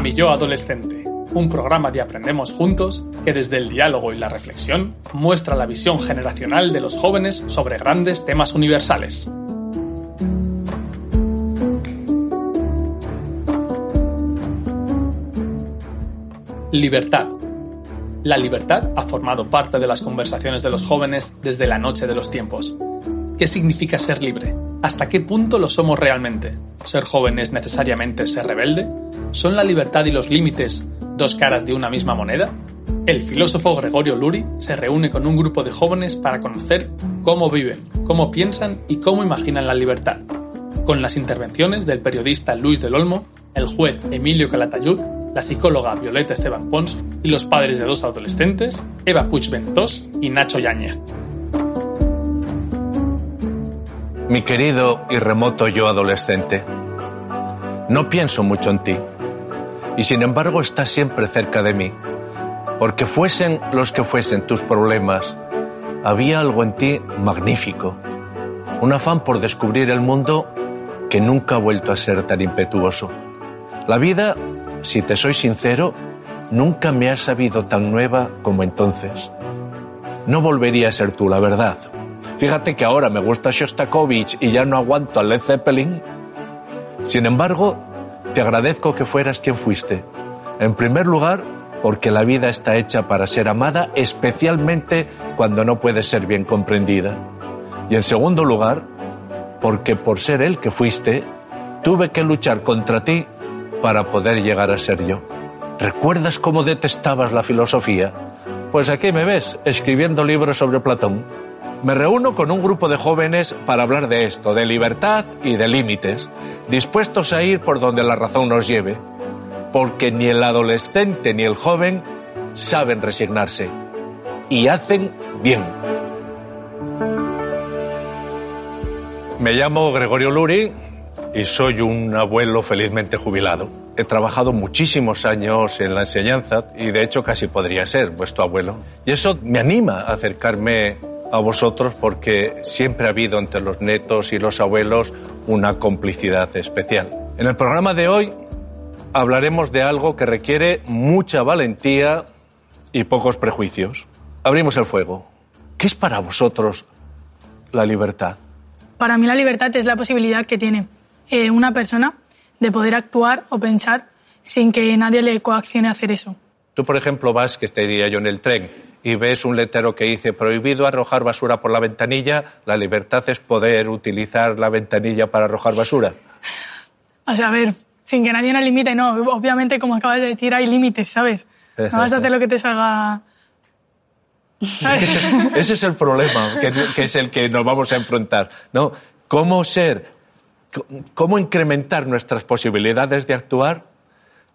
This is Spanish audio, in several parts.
A mi yo adolescente, un programa de Aprendemos Juntos que desde el diálogo y la reflexión muestra la visión generacional de los jóvenes sobre grandes temas universales. Libertad. La libertad ha formado parte de las conversaciones de los jóvenes desde la noche de los tiempos. ¿Qué significa ser libre? ¿Hasta qué punto lo somos realmente? ¿Ser joven es necesariamente ser rebelde? ¿Son la libertad y los límites dos caras de una misma moneda? El filósofo Gregorio Luri se reúne con un grupo de jóvenes para conocer cómo viven, cómo piensan y cómo imaginan la libertad. Con las intervenciones del periodista Luis del Olmo, el juez Emilio Calatayud, la psicóloga Violeta Esteban Pons y los padres de dos adolescentes, Eva Puig Ventós y Nacho Yáñez. Mi querido y remoto yo adolescente, no pienso mucho en ti, y sin embargo estás siempre cerca de mí, porque fuesen los que fuesen tus problemas, había algo en ti magnífico, un afán por descubrir el mundo que nunca ha vuelto a ser tan impetuoso. La vida, si te soy sincero, nunca me ha sabido tan nueva como entonces. No volvería a ser tú, la verdad. Fíjate que ahora me gusta Shostakovich y ya no aguanto a Led Zeppelin. Sin embargo, te agradezco que fueras quien fuiste. En primer lugar, porque la vida está hecha para ser amada, especialmente cuando no puede ser bien comprendida. Y en segundo lugar, porque por ser el que fuiste, tuve que luchar contra ti para poder llegar a ser yo. ¿Recuerdas cómo detestabas la filosofía? Pues aquí me ves, escribiendo libros sobre Platón. Me reúno con un grupo de jóvenes para hablar de esto, de libertad y de límites, dispuestos a ir por donde la razón nos lleve, porque ni el adolescente ni el joven saben resignarse y hacen bien. Me llamo Gregorio Luri y soy un abuelo felizmente jubilado. He trabajado muchísimos años en la enseñanza y de hecho casi podría ser vuestro abuelo. Y eso me anima a acercarme a vosotros porque siempre ha habido entre los netos y los abuelos una complicidad especial. En el programa de hoy hablaremos de algo que requiere mucha valentía y pocos prejuicios. Abrimos el fuego. ¿Qué es para vosotros la libertad? Para mí la libertad es la posibilidad que tiene eh, una persona de poder actuar o pensar sin que nadie le coaccione a hacer eso. Tú, por ejemplo, vas, que estaría yo en el tren, y ves un letrero que dice prohibido arrojar basura por la ventanilla, la libertad es poder utilizar la ventanilla para arrojar basura. O sea, a ver, sin que nadie nos limite, no. Obviamente, como acabas de decir, hay límites, ¿sabes? No vas a hacer lo que te salga... Ese, ese es el problema, que, que es el que nos vamos a enfrentar, ¿no? ¿Cómo ser, cómo incrementar nuestras posibilidades de actuar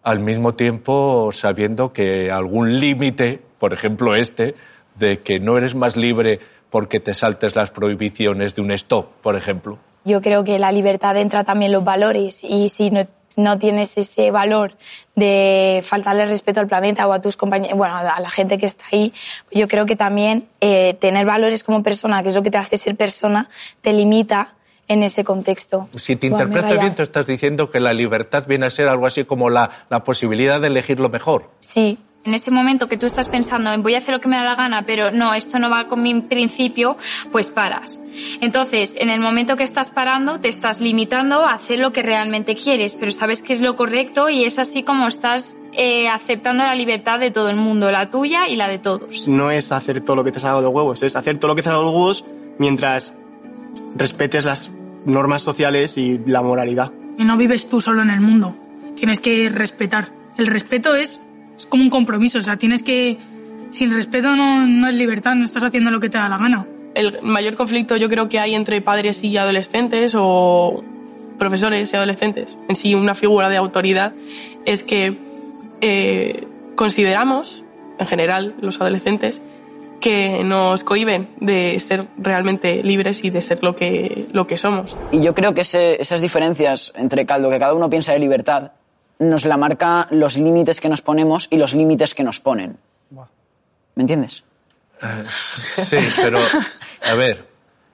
al mismo tiempo sabiendo que algún límite, por ejemplo este, de que no eres más libre porque te saltes las prohibiciones de un stop, por ejemplo. Yo creo que la libertad entra también en los valores y si no, no tienes ese valor de faltarle respeto al planeta o a tus compañeros, bueno, a la gente que está ahí, yo creo que también eh, tener valores como persona, que es lo que te hace ser persona, te limita en ese contexto. Si te he interpreto bien, tú estás diciendo que la libertad viene a ser algo así como la, la posibilidad de elegir lo mejor. Sí, En ese momento que tú estás pensando en voy a hacer lo que me da la gana, pero no, esto no va con mi principio, pues paras. Entonces, en el momento que estás parando, te estás limitando a hacer lo que realmente quieres, pero sabes que es lo correcto y es así como estás eh, aceptando la libertad de todo el mundo, la tuya y la de todos. No es hacer todo lo que te salga de los huevos, es hacer todo lo que te salga de los huevos mientras respetes las normas sociales y la moralidad. Y no vives tú solo en el mundo. Tienes que respetar. El respeto es, es como un compromiso. O sea, tienes que... Sin respeto no, no es libertad, no estás haciendo lo que te da la gana. el mayor conflicto yo creo que hay entre padres y adolescentes o profesores y adolescentes, en sí una figura de autoridad, es que eh, consideramos, en general, los adolescentes, que nos cohiben de ser realmente libres y de ser lo que, lo que somos. Y yo creo que ese- esas diferencias entre lo que cada uno piensa de libertad nos la marca los límites que nos ponemos y los límites que nos ponen. ¿Me entiendes? Sí, pero a ver,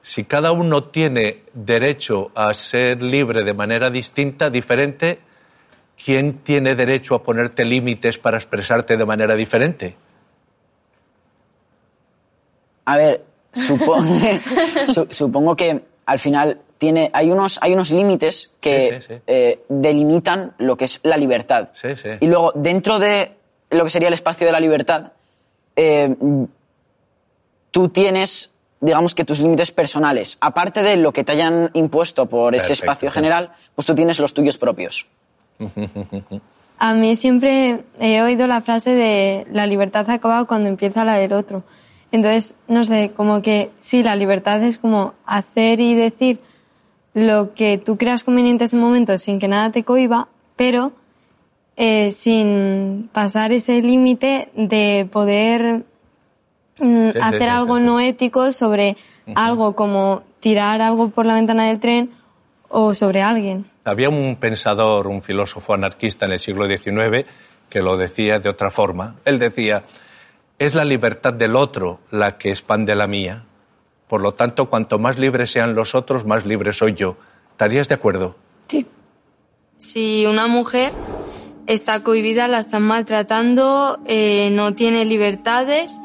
si cada uno tiene derecho a ser libre de manera distinta, diferente, ¿quién tiene derecho a ponerte límites para expresarte de manera diferente? A ver, supongo, su- supongo que al final tiene, hay unos, hay unos límites que Sí, sí, sí. eh, delimitan lo que es la libertad. Sí, sí. Y luego, dentro de lo que sería el espacio de la libertad, eh, tú tienes, digamos que tus límites personales. Aparte de lo que te hayan impuesto por ese espacio general, pues tú tienes los tuyos propios. A mí siempre he oído la frase de la libertad acaba cuando empieza la del otro. Entonces, no sé, como que sí, la libertad es como hacer y decir lo que tú creas conveniente en ese momento sin que nada te cohiba, pero eh, sin pasar ese límite de poder mm, Sí, hacer sí, algo sí, no ético sobre algo como tirar algo por la ventana del tren o sobre alguien. Había un pensador, un filósofo anarquista en el siglo XIX que lo decía de otra forma. Él decía, es la libertad del otro la que expande la mía. Por lo tanto, cuanto más libres sean los otros, más libre soy yo. ¿Estarías de acuerdo? Sí. Si una mujer está cohibida, la están maltratando, eh, no tiene libertades,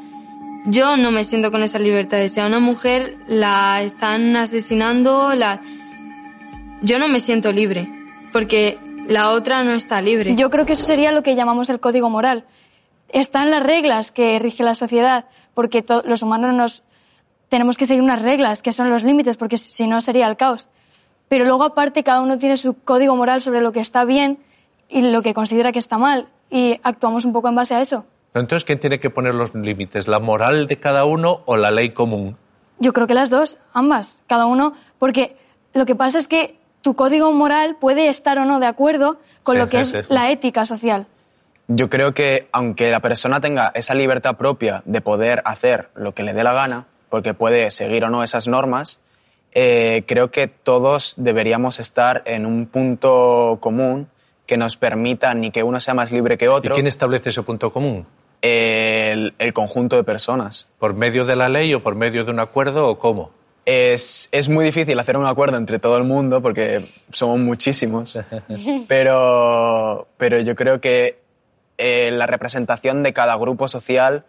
yo no me siento con esas libertades. Si a una mujer la están asesinando, la... yo no me siento libre, porque la otra no está libre. Yo creo que eso sería lo que llamamos el código moral. Están las reglas que rige la sociedad, porque los humanos nos tenemos que seguir unas reglas, que son los límites, porque si no sería el caos. Pero luego aparte cada uno tiene su código moral sobre lo que está bien y lo que considera que está mal, y actuamos un poco en base a eso. Pero Entonces, ¿quién tiene que poner los límites? ¿La moral de cada uno o la ley común? Yo creo que las dos, ambas, cada uno, porque lo que pasa es que tu código moral puede estar o no de acuerdo con lo que es la ética social. Yo creo que aunque la persona tenga esa libertad propia de poder hacer lo que le dé la gana, porque puede seguir o no esas normas, eh, creo que todos deberíamos estar en un punto común que nos permita ni que uno sea más libre que ¿Y otro. quién establece ese punto común? El, el conjunto de personas. ¿Por medio de la ley o por medio de un acuerdo o cómo? Es, es muy difícil hacer un acuerdo entre todo el mundo porque somos muchísimos, pero, pero yo creo que eh, la representación de cada grupo social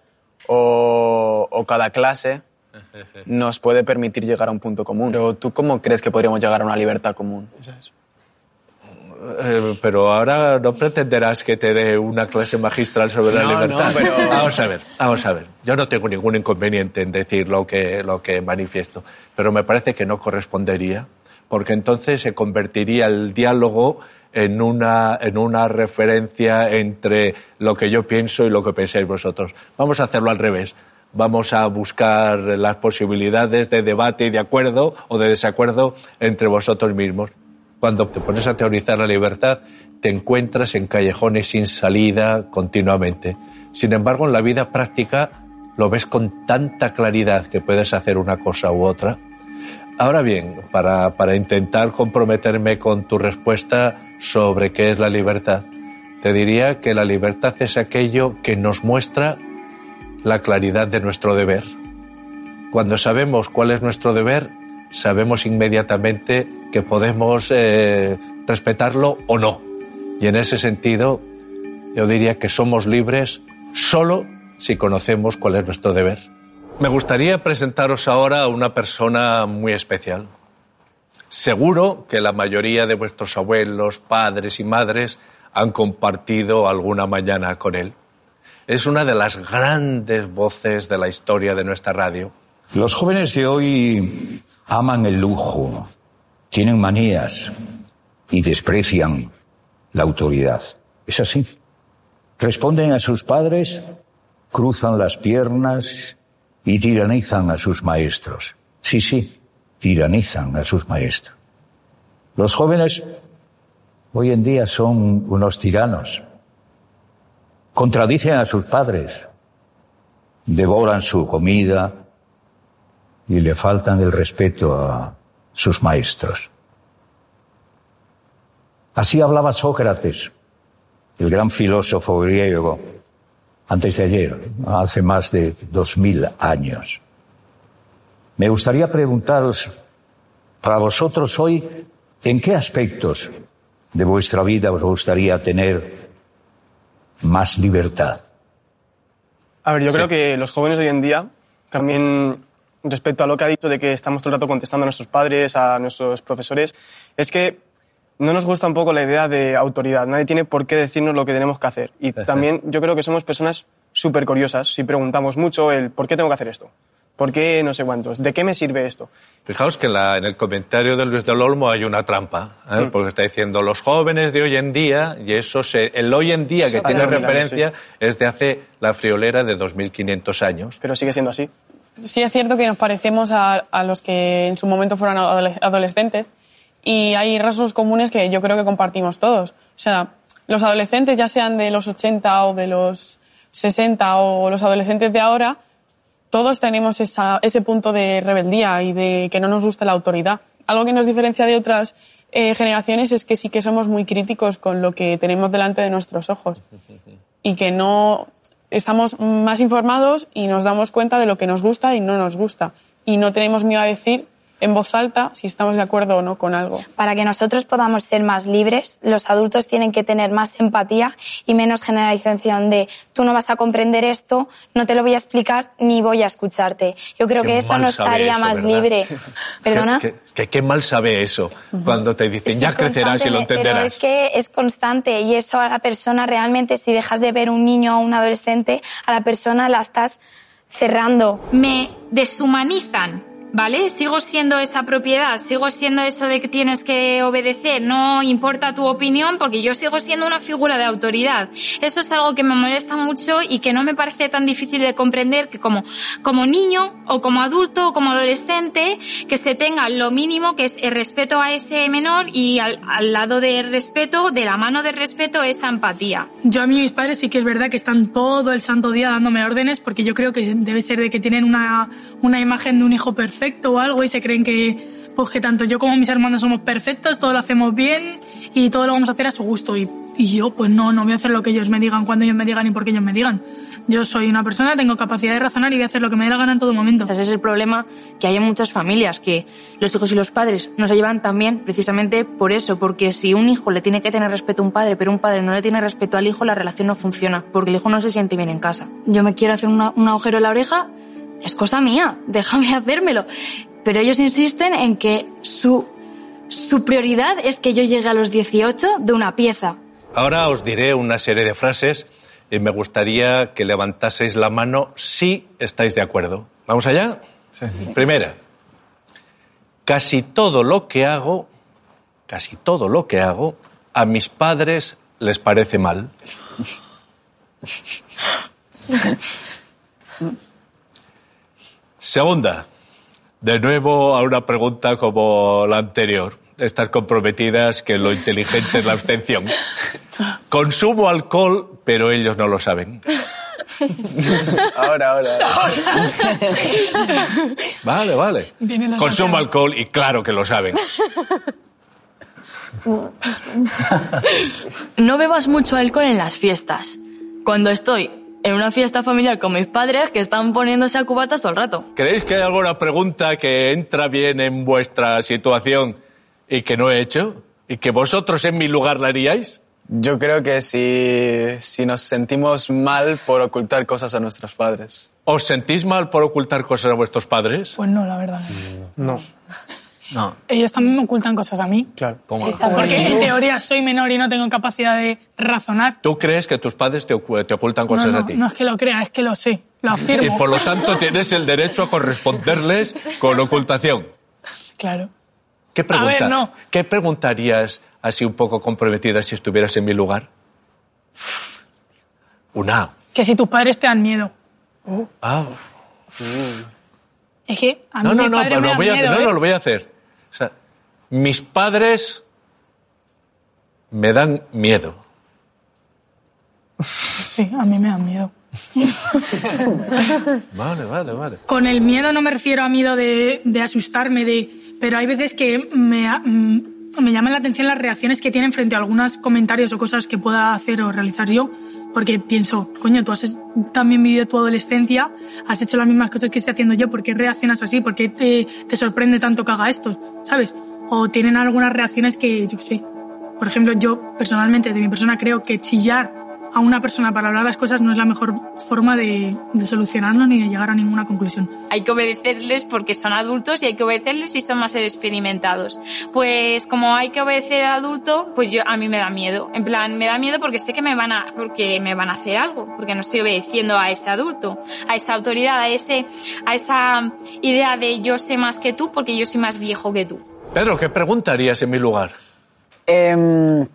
o, o cada clase nos puede permitir llegar a un punto común. Pero ¿tú cómo crees que podríamos llegar a una libertad común? Eh, pero ahora no pretenderás que te dé una clase magistral sobre la No, libertad. no, pero- Vamos a ver, vamos a ver. Yo no tengo ningún inconveniente en decir lo que, lo que manifiesto, pero me parece que no correspondería, porque entonces se convertiría el diálogo en una, en una referencia entre lo que yo pienso y lo que pensáis vosotros. Vamos a hacerlo al revés. Vamos a buscar las posibilidades de debate y de acuerdo o de desacuerdo entre vosotros mismos. Cuando te pones a teorizar la libertad, te encuentras en callejones sin salida continuamente. Sin embargo, en la vida práctica lo ves con tanta claridad que puedes hacer una cosa u otra. Ahora bien, para, para intentar comprometerme con tu respuesta sobre qué es la libertad, te diría que la libertad es aquello que nos muestra la claridad de nuestro deber. Cuando sabemos cuál es nuestro deber, sabemos inmediatamente que podemos eh, respetarlo o no. Y en ese sentido, yo diría que somos libres solo si conocemos cuál es nuestro deber. Me gustaría presentaros ahora a una persona muy especial. Seguro que la mayoría de vuestros abuelos, padres y madres han compartido alguna mañana con él. Es una de las grandes voces de la historia de nuestra radio. Los jóvenes de hoy aman el lujo, tienen manías y desprecian la autoridad. Es así. Responden a sus padres, cruzan las piernas y tiranizan a sus maestros. Sí, sí, tiranizan a sus maestros. Los jóvenes hoy en día son unos tiranos. Contradicen a sus padres, devoran su comida y le faltan el respeto a sus maestros. Así hablaba Sócrates, el gran filósofo griego, antes de ayer, hace más de dos mil años. Me gustaría preguntaros, para vosotros hoy, ¿en qué aspectos de vuestra vida os gustaría tener más libertad? A ver, yo creo que los jóvenes hoy en día, también respecto a lo que ha dicho de que estamos todo el rato contestando a nuestros padres, a nuestros profesores, es que no nos gusta un poco la idea de autoridad. Nadie tiene por qué decirnos lo que tenemos que hacer. Y también yo creo que somos personas súper curiosas si preguntamos mucho el por qué tengo que hacer esto. ¿Por qué no sé cuántos? ¿De qué me sirve esto? Fijaos que la- en el comentario de Luis del Olmo hay una trampa, ¿eh? Mm. porque está diciendo los jóvenes de hoy en día, y eso se, el hoy en día que Sí. tiene referencia es de hace la friolera de 2500 años. Pero sigue siendo así. Sí es cierto que nos parecemos a, a los que en su momento fueron adole- adolescentes y hay rasgos comunes que yo creo que compartimos todos. O sea, los adolescentes, ya sean de los 80 o de los 60 o los adolescentes de ahora, todos tenemos esa- ese punto de rebeldía y de que no nos gusta la autoridad. Algo que nos diferencia de otras eh, generaciones es que sí que somos muy críticos con lo que tenemos delante de nuestros ojos y que no estamos más informados y nos damos cuenta de lo que nos gusta y no nos gusta. Y no tenemos miedo a decir en voz alta si estamos de acuerdo o no con algo. Para que nosotros podamos ser más libres, los adultos tienen que tener más empatía y menos generalización de tú no vas a comprender esto, no te lo voy a explicar ni voy a escucharte. Yo creo Qué que eso mal nos sabe haría eso, más ¿verdad? libre. ¿Perdona? Que, que- que qué mal sabe eso cuando te dicen Sí, ya crecerás y lo constantemente, Pero entenderás. es que es constante y eso a la persona realmente, si dejas de ver un niño o un adolescente, a la persona la estás cerrando. me deshumanizan, ¿vale? Sigo siendo esa propiedad, sigo siendo eso de que tienes que obedecer, no importa tu opinión porque yo sigo siendo una figura de autoridad. Eso es algo que me molesta mucho y que no me parece tan difícil de comprender que como, como niño o como adulto o como adolescente que se tenga lo mínimo que es el respeto a ese menor y al, al lado del respeto, de la mano del respeto, esa empatía. Yo a mí mis padres sí que es verdad que están todo el santo día dándome órdenes porque yo creo que debe ser de que tienen una, una imagen de un hijo perfecto o algo y se creen que pues que tanto yo como mis hermanos somos perfectos, todo lo hacemos bien y todo lo vamos a hacer a su gusto y, y yo pues no, no voy a hacer lo que ellos me digan, cuando ellos me digan y porque ellos me digan. Yo soy una persona, tengo capacidad de razonar y voy a hacer lo que me dé la gana en todo momento. Ese es el problema que hay en muchas familias, que los hijos y los padres no se llevan tan bien precisamente por eso, porque si un hijo le tiene que tener respeto a un padre, pero un padre no le tiene respeto al hijo, la relación no funciona, porque el hijo no se siente bien en casa. Yo me quiero hacer una- un agujero en la oreja, es cosa mía, déjame hacérmelo. Pero ellos insisten en que su, su prioridad es que yo llegue a los 18 de una pieza. Ahora os diré una serie de frases y me gustaría que levantaseis la mano si estáis de acuerdo. ¿Vamos allá? Primera. Casi todo lo que hago, casi todo lo que hago, a mis padres les parece mal. Segunda. De nuevo a una pregunta como la anterior. Estas comprometidas que lo inteligente es la abstención. Consumo alcohol, pero ellos no lo saben. Ahora, ahora. Vale, vale. La Consumo alcohol y claro que lo saben. No bebas mucho alcohol en las fiestas. Cuando estoy en una fiesta familiar con mis padres que están poniéndose a cubatas todo el rato. ¿Creéis que hay alguna pregunta que entra bien en vuestra situación y que no he hecho? ¿Y que vosotros en mi lugar la haríais? Yo creo que si, si nos sentimos mal por ocultar cosas a nuestros padres. ¿Os sentís mal por ocultar cosas a vuestros padres? Pues no, la verdad. No. No. Ellos también me ocultan cosas a mí. Claro. Porque en teoría soy menor y no tengo capacidad de razonar. ¿Tú crees que tus padres te, te ocultan cosas no, no, a ti? no es que lo crea, es que lo sé, lo afirmo. Y por lo tanto tienes el derecho a corresponderles con ocultación. Claro. ¿Qué, pregunta- ver, no. ¿Qué preguntarías así un poco comprometida si estuvieras en mi lugar? Una. Que si tus padres te dan miedo. Ah. Es que a mí No, no, mi no, me lo da voy a hacer. miedo, No, no, ¿eh? lo voy a hacer. O sea, mis padres me dan miedo. Sí, a mí me da miedo. Vale, vale, vale. Con el miedo no me refiero a miedo de, de asustarme, de, pero hay veces que me, ha- mm, me llaman la atención las reacciones que tienen frente a algunos comentarios o cosas que pueda hacer o realizar yo, porque pienso, coño, tú has también vivido tu adolescencia, has hecho las mismas cosas que estoy haciendo yo, ¿por qué reaccionas así? ¿Por qué te, te sorprende tanto que haga esto? ¿Sabes? O tienen algunas reacciones que, yo qué sé, por ejemplo, yo personalmente, de mi persona, creo que chillar a una persona para hablar las cosas no es la mejor forma de, de solucionarlo ni de llegar a ninguna conclusión. Hay que obedecerles porque son adultos y hay que obedecerles si son más experimentados. Pues como hay que obedecer al adulto, pues yo a mí me da miedo. En plan, me da miedo porque sé que me van a porque me van a hacer algo, porque no estoy obedeciendo a ese adulto, a esa autoridad, a ese a esa idea de yo sé más que tú porque yo soy más viejo que tú. Pedro, ¿qué preguntarías en mi lugar? Em,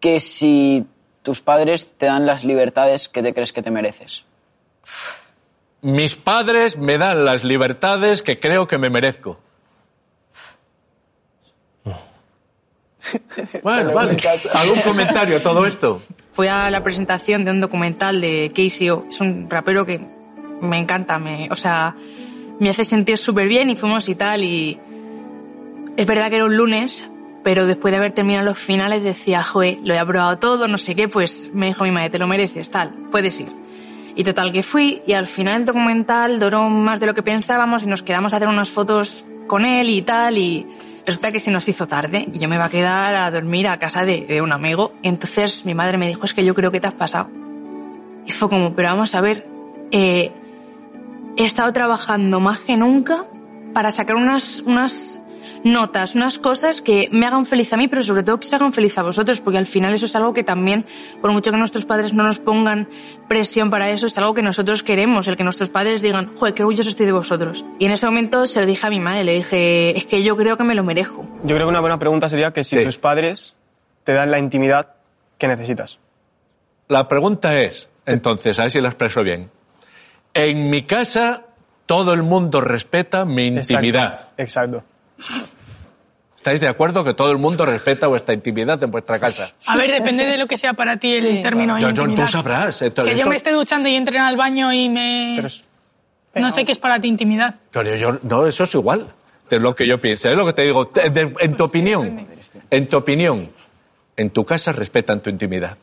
que si tus padres te dan las libertades que te crees que te mereces. Mis padres me dan las libertades que creo que me merezco. Bueno, vale. ¿Algún comentario a todo esto? Fui a la presentación de un documental de KCO. Es un rapero que me encanta, me, o sea, me hace sentir súper bien y fuimos y tal. Y es verdad que era un lunes, pero después de haber terminado los finales decía, joe, lo he aprobado todo, no sé qué, pues me dijo mi madre, te lo mereces, tal, puedes ir. Y total que fui y al final el documental duró más de lo que pensábamos y nos quedamos a hacer unas fotos con él y tal y resulta que se nos hizo tarde y yo me iba a quedar a dormir a casa de, de un amigo. Entonces mi madre me dijo, es que yo creo que te has pasado. Y fue como, pero vamos a ver, eh, he estado trabajando más que nunca para sacar unas, unas notas, unas cosas que me hagan feliz a mí, pero sobre todo que se hagan feliz a vosotros, porque al final eso es algo que también, por mucho que nuestros padres no nos pongan presión para eso, es algo que nosotros queremos, el que nuestros padres digan, joder, qué orgulloso estoy de vosotros. Y en ese momento se lo dije a mi madre, le dije, es que yo creo que me lo merezco. Yo creo que una buena pregunta sería que si tus padres te dan la intimidad que necesitas. La pregunta es, entonces, a ver si la expreso bien. En mi casa todo el mundo respeta mi intimidad. Exacto. ¿Estáis de acuerdo que todo el mundo respeta vuestra intimidad en vuestra casa? A ver, depende de lo que sea para ti el término Yo- yo- intimidad. tú sabrás. eh, Que yo esto- me esté duchando y entre al baño y me... No sé qué es para ti intimidad. Pero yo, no, eso es igual de lo que yo pienso. Es lo que te digo. Te- de- en tu opinión, en tu opinión, en tu casa respetan tu intimidad.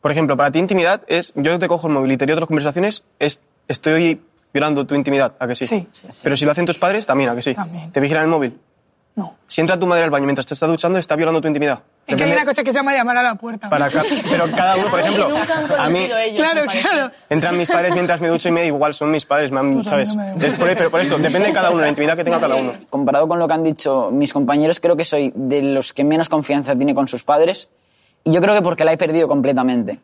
Por ejemplo, para ti intimidad es, yo te cojo el móvil y te otras conversaciones, es, estoy violando tu intimidad, ¿a que sí? Sí, Pero si lo hacen tus padres, también, ¿a que sí? También. ¿Te vigilan el móvil? No. Si entra tu madre al baño mientras te está duchando, está violando tu intimidad. Es que hay una cosa que se llama llamar a la puerta. para ca- pero cada uno, por ejemplo, a mí Claro, claro. entran mis padres mientras me ducho y me da igual, son mis padres, me han- Pues ¿sabes? no me por, pero por eso, depende de cada uno, la intimidad que tenga cada uno. Comparado con lo que han dicho mis compañeros, creo que soy de los que menos confianza tiene con sus padres. Y yo creo que porque la he perdido completamente.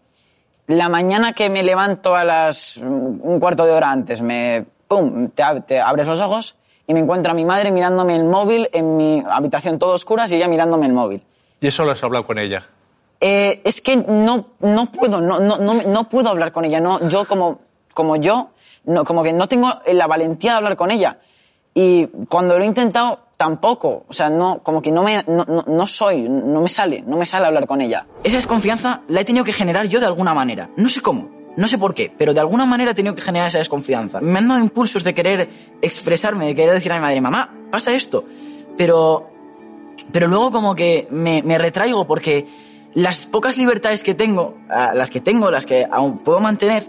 La mañana que me levanto a las un cuarto de hora antes, me pum, te, ab- te abres los ojos y me encuentra mi madre mirándome el móvil en mi habitación todo oscuras y ella mirándome el móvil. Y eso lo has hablado con ella. Eh, es que no, no puedo, no, no, no, no puedo hablar con ella. No, yo como, como yo, no, como que no tengo la valentía de hablar con ella. Y cuando lo he intentado, tampoco. O sea, no, como que no me, no, no, no soy, no me sale, no me sale hablar con ella. Esa desconfianza la he tenido que generar yo de alguna manera. No sé cómo, no sé por qué, pero de alguna manera he tenido que generar esa desconfianza. Me han dado impulsos de querer expresarme, de querer decir a mi madre, mamá, pasa esto. Pero, pero luego como que me, retraigo porque las pocas libertades que tengo, ah, las que tengo, las que aún puedo mantener,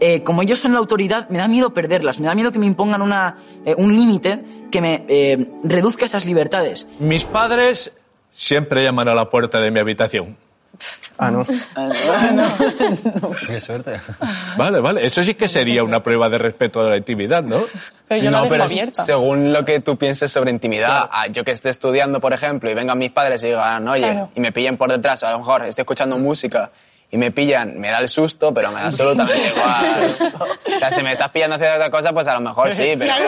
eh, como ellos son la autoridad, me da miedo perderlas, me da miedo que me impongan una, eh, un límite que me eh, reduzca esas libertades. Mis padres siempre llaman a la puerta de mi habitación. Ah, no. Qué suerte. Vale, vale. Eso sí que sería una prueba de respeto a la intimidad, ¿no? no, pero según lo que tú pienses sobre intimidad, ah, yo que esté estudiando, por ejemplo, y vengan mis padres y digan, oye, Claro. y me pillen por detrás, o a lo mejor esté escuchando música y me pillan, me da el susto, pero me da absolutamente igual. O sea, si me estás pillando haciendo otra cosa, pues a lo mejor sí, pero... Claro,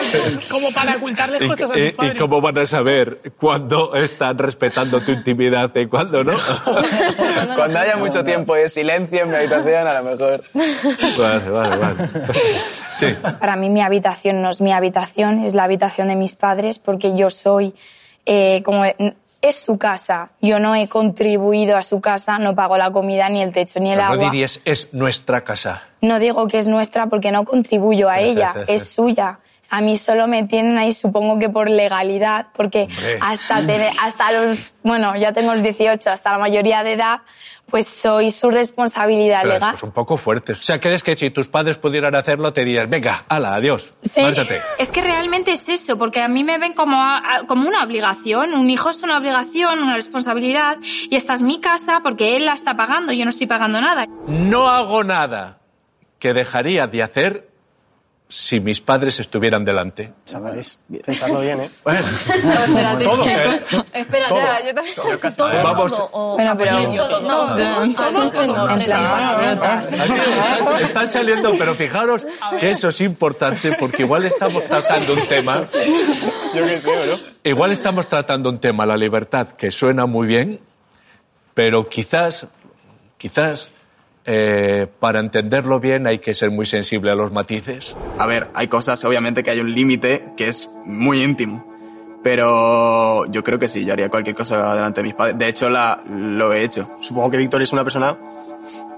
como para ocultarles ¿Y, cosas a y- tus padres. y cómo van a saber cuándo están respetando tu intimidad y cuándo no? Cuando haya mucho tiempo de silencio en mi habitación, a lo mejor... Vale, vale, vale. Sí. Para mí mi habitación no es mi habitación, es la habitación de mis padres porque yo soy eh, como es su casa. Yo no he contribuido a su casa, no pago la comida ni el techo ni el Pero no agua. dirías, es nuestra casa. No digo que es nuestra porque no contribuyo a ella, es suya. A mí solo me tienen ahí, supongo que por legalidad, porque Hombre. hasta, tener- hasta los, bueno, ya tengo los 18, hasta la mayoría de edad, pues soy su responsabilidad Pero legal. eso es un poco fuerte. O sea, ¿crees que si tus padres pudieran hacerlo, te dirías, venga, ala, adiós, Sí. márchate? Es que realmente es eso, porque a mí me ven como, a- como una obligación. Un hijo es una obligación, una responsabilidad, y esta es mi casa porque él la está pagando, yo no estoy pagando nada. No hago nada que dejaría de hacer si mis padres estuvieran delante. Chavales, pensadlo bien, ¿eh? Bueno, espérate. todo, ¿eh? Ya, yo también. Todo, Vamos. Bueno, pero- todo, no, Están saliendo, pero fijaros que eso es importante porque igual estamos tratando un tema. Yo qué sé, ¿no? Igual estamos tratando un tema, la libertad, que suena muy bien, pero quizás, quizás, eh, para entenderlo bien hay que ser muy sensible a los matices. A ver, hay cosas, obviamente, que hay un límite que es muy íntimo. Pero yo creo que sí, yo haría cualquier cosa delante de mis padres. De hecho, la, lo he hecho. Supongo que Víctor es una persona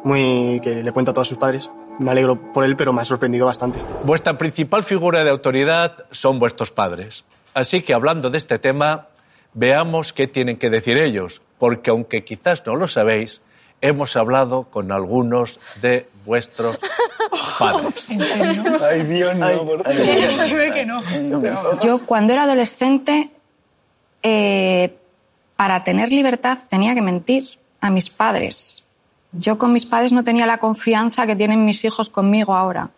muy que le cuenta a todos sus padres. Me alegro por él, pero me ha sorprendido bastante. Vuestra principal figura de autoridad son vuestros padres. Así que hablando de este tema, veamos qué tienen que decir ellos, porque aunque quizás no lo sabéis, hemos hablado con algunos de vuestros padres. ¿En serio? Ay, Dios, no, por favor. Se ve que no. Yo cuando era adolescente, eh, para tener libertad tenía que mentir a mis padres. Yo con mis padres no tenía la confianza que tienen mis hijos conmigo ahora.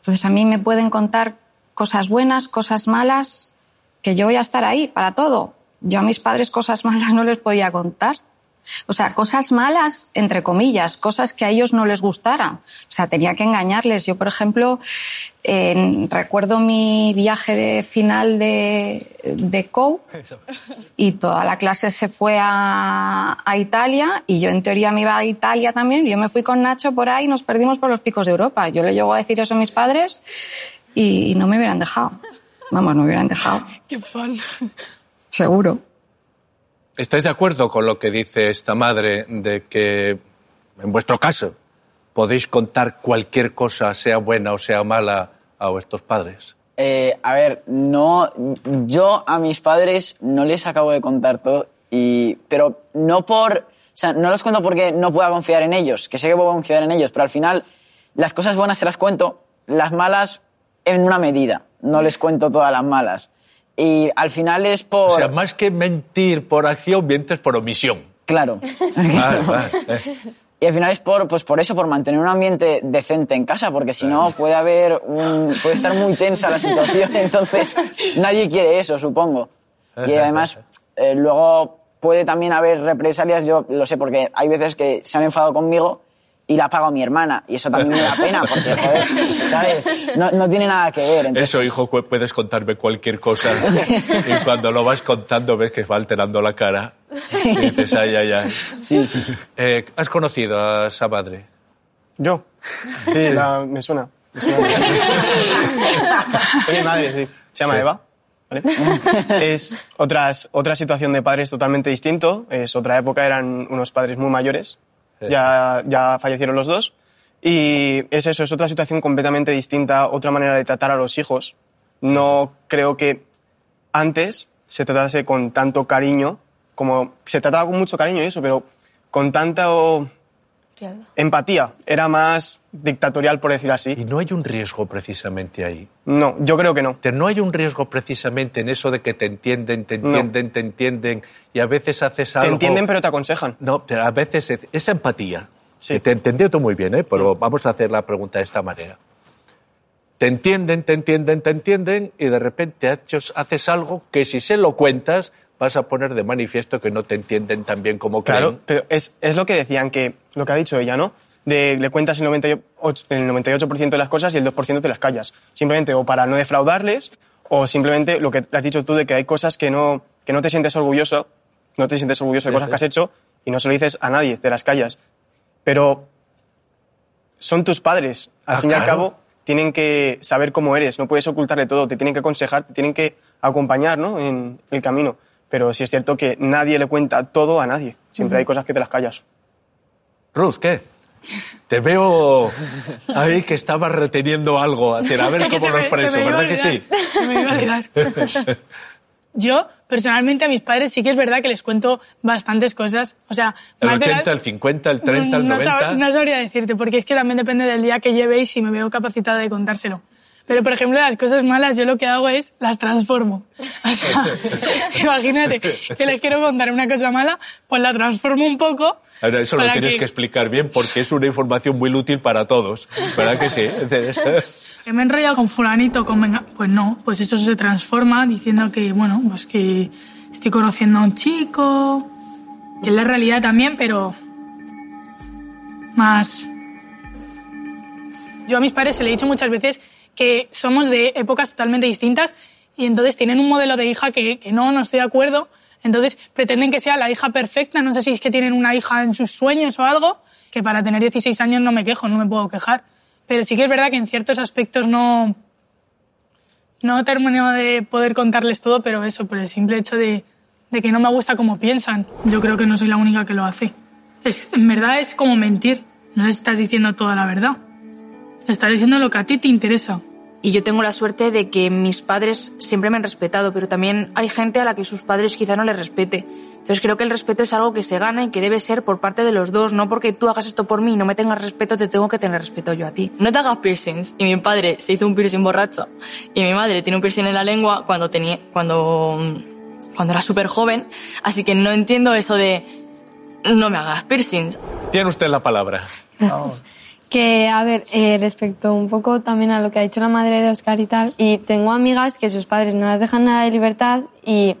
Entonces a mí me pueden contar cosas buenas, cosas malas, que yo voy a estar ahí para todo. Yo a mis padres cosas malas no les podía contar. O sea, cosas malas, entre comillas, cosas que a ellos no les gustara. O sea, tenía que engañarles. Yo, por ejemplo, recuerdo mi viaje de final de, de COU y toda la clase se fue a, a Italia y yo en teoría me iba a Italia también. Yo me fui con Nacho por ahí y nos perdimos por los picos de Europa. Yo le llego a decir eso a mis padres y, y no me hubieran dejado. Vamos, no me hubieran dejado. Qué fan. Seguro. ¿Estáis de acuerdo con lo que dice esta madre de que, en vuestro caso, podéis contar cualquier cosa, sea buena o sea mala, a vuestros padres? Eh, a ver, no, yo a mis padres no les acabo de contar todo, pero no por, o sea, no los cuento porque no pueda confiar en ellos, que sé que puedo confiar en ellos, pero al final las cosas buenas se las cuento, las malas en una medida, no les cuento todas las malas. Y al final es por... O sea, más que mentir por acción, mientes por omisión. Claro. Vale, vale, eh. Y al final es por, pues por eso, por mantener un ambiente decente en casa, porque si no puede haber un, puede estar muy tensa la situación, entonces nadie quiere eso, supongo. Y además, eh, luego puede también haber represalias, yo lo sé, porque hay veces que se han enfadado conmigo y la ha pagado mi hermana, y eso también me da pena, porque, joder, ¿sabes? No, no tiene nada que ver. entonces- Eso, hijo, puedes contarme cualquier cosa. y cuando lo vas contando ves que va alterando la cara. Y dices, ay, ay, ay. Sí, sí. Eh, ¿Has conocido a esa madre? ¿Yo? Sí, la- me suena. Me suena. es mi madre, sí. Se llama Sí. Eva. ¿vale? Es otras, otra situación de padres totalmente distinto. Es otra época, eran unos padres muy mayores. Ya, ya fallecieron los dos. Y es eso, es otra situación completamente distinta, otra manera de tratar a los hijos. No creo que antes se tratase con tanto cariño, como se trataba con mucho cariño y eso, pero con tanta oh, empatía. Era más dictatorial, por decir así. Y no hay un riesgo precisamente ahí. No, yo creo que no. Te- No hay un riesgo precisamente en eso de que te entienden, te entienden, te entienden y a veces haces Te algo... entienden, pero te aconsejan. No, pero a veces es- esa empatía. que Te entendió tú muy bien, ¿eh? pero vamos a hacer la pregunta de esta manera. Te entienden, te entienden, te entienden y de repente haces algo que si se lo cuentas vas a poner de manifiesto que no te entienden tan bien como Claro, creen. pero es, es lo que decían, que lo que ha dicho ella, ¿no? De, le cuentas el 98%, el 98 de las cosas y el 2% te las callas. Simplemente o para no defraudarles o simplemente lo que has dicho tú de que hay cosas que no, que no te sientes orgulloso, no te sientes orgulloso de Sí, cosas sí. que has hecho y no se lo dices a nadie, te las callas. Pero son tus padres. Al Ah, fin y al claro. cabo, tienen que saber cómo eres, no puedes ocultarle todo, te tienen que aconsejar, te tienen que acompañar ¿no? en el camino. Pero sí es cierto que nadie le cuenta todo a nadie. Siempre Ujú. hay cosas que te las callas. Ruth, ¿qué? Te veo ahí que estabas reteniendo algo. A ver, cómo lo expreso, ¿verdad que sí? Se me iba a olvidar. Yo, personalmente, a mis padres sí que es verdad que les cuento bastantes cosas. O sea, El más de la- 80, el 50, el 30, el no, 90. sab- no sabría decirte, porque es que también depende del día que lleve y si me veo capacitada de contárselo. Pero, por ejemplo, las cosas malas yo lo que hago es las transformo. O sea, imagínate que les quiero contar una cosa mala, pues la transformo un poco. Ahora, eso lo tienes que- que explicar bien porque es una información muy útil para todos. ¿Verdad que sí? Que me he enrollado con fulanito, con venga... Pues no, pues eso se transforma diciendo que, bueno, pues que estoy conociendo a un chico, que es la realidad también, pero más... Yo a mis padres se le he dicho muchas veces que somos de épocas totalmente distintas y entonces tienen un modelo de hija que, no, no estoy de acuerdo. Entonces pretenden que sea la hija perfecta, no sé si es que tienen una hija en sus sueños o algo, que para tener 16 años no me quejo, no me puedo quejar. Pero sí que es verdad que en ciertos aspectos no, no termino de poder contarles todo, pero eso, por el simple hecho de, de que no me gusta cómo piensan. Yo creo que no soy la única que lo hace. Es, en verdad es como mentir. No les estás diciendo toda la verdad. Estás diciendo lo que a ti te interesa. Y yo tengo la suerte de que mis padres siempre me han respetado, pero también hay gente a la que sus padres quizá no les respete. Entonces creo que el respeto es algo que se gana y que debe ser por parte de los dos, no porque tú hagas esto por mí y no me tengas respeto, te tengo que tener respeto yo a ti. No te hagas piercings. Y mi padre se hizo un piercing borracho. Y mi madre tiene un piercing en la lengua cuando tenía, cuando, cuando era súper joven. Así que no entiendo eso de no me hagas piercings. Tiene usted la palabra. Que, a ver, eh, respecto un poco también a lo que ha dicho la madre de Oscar y tal, y tengo amigas que sus padres no las dejan nada de libertad y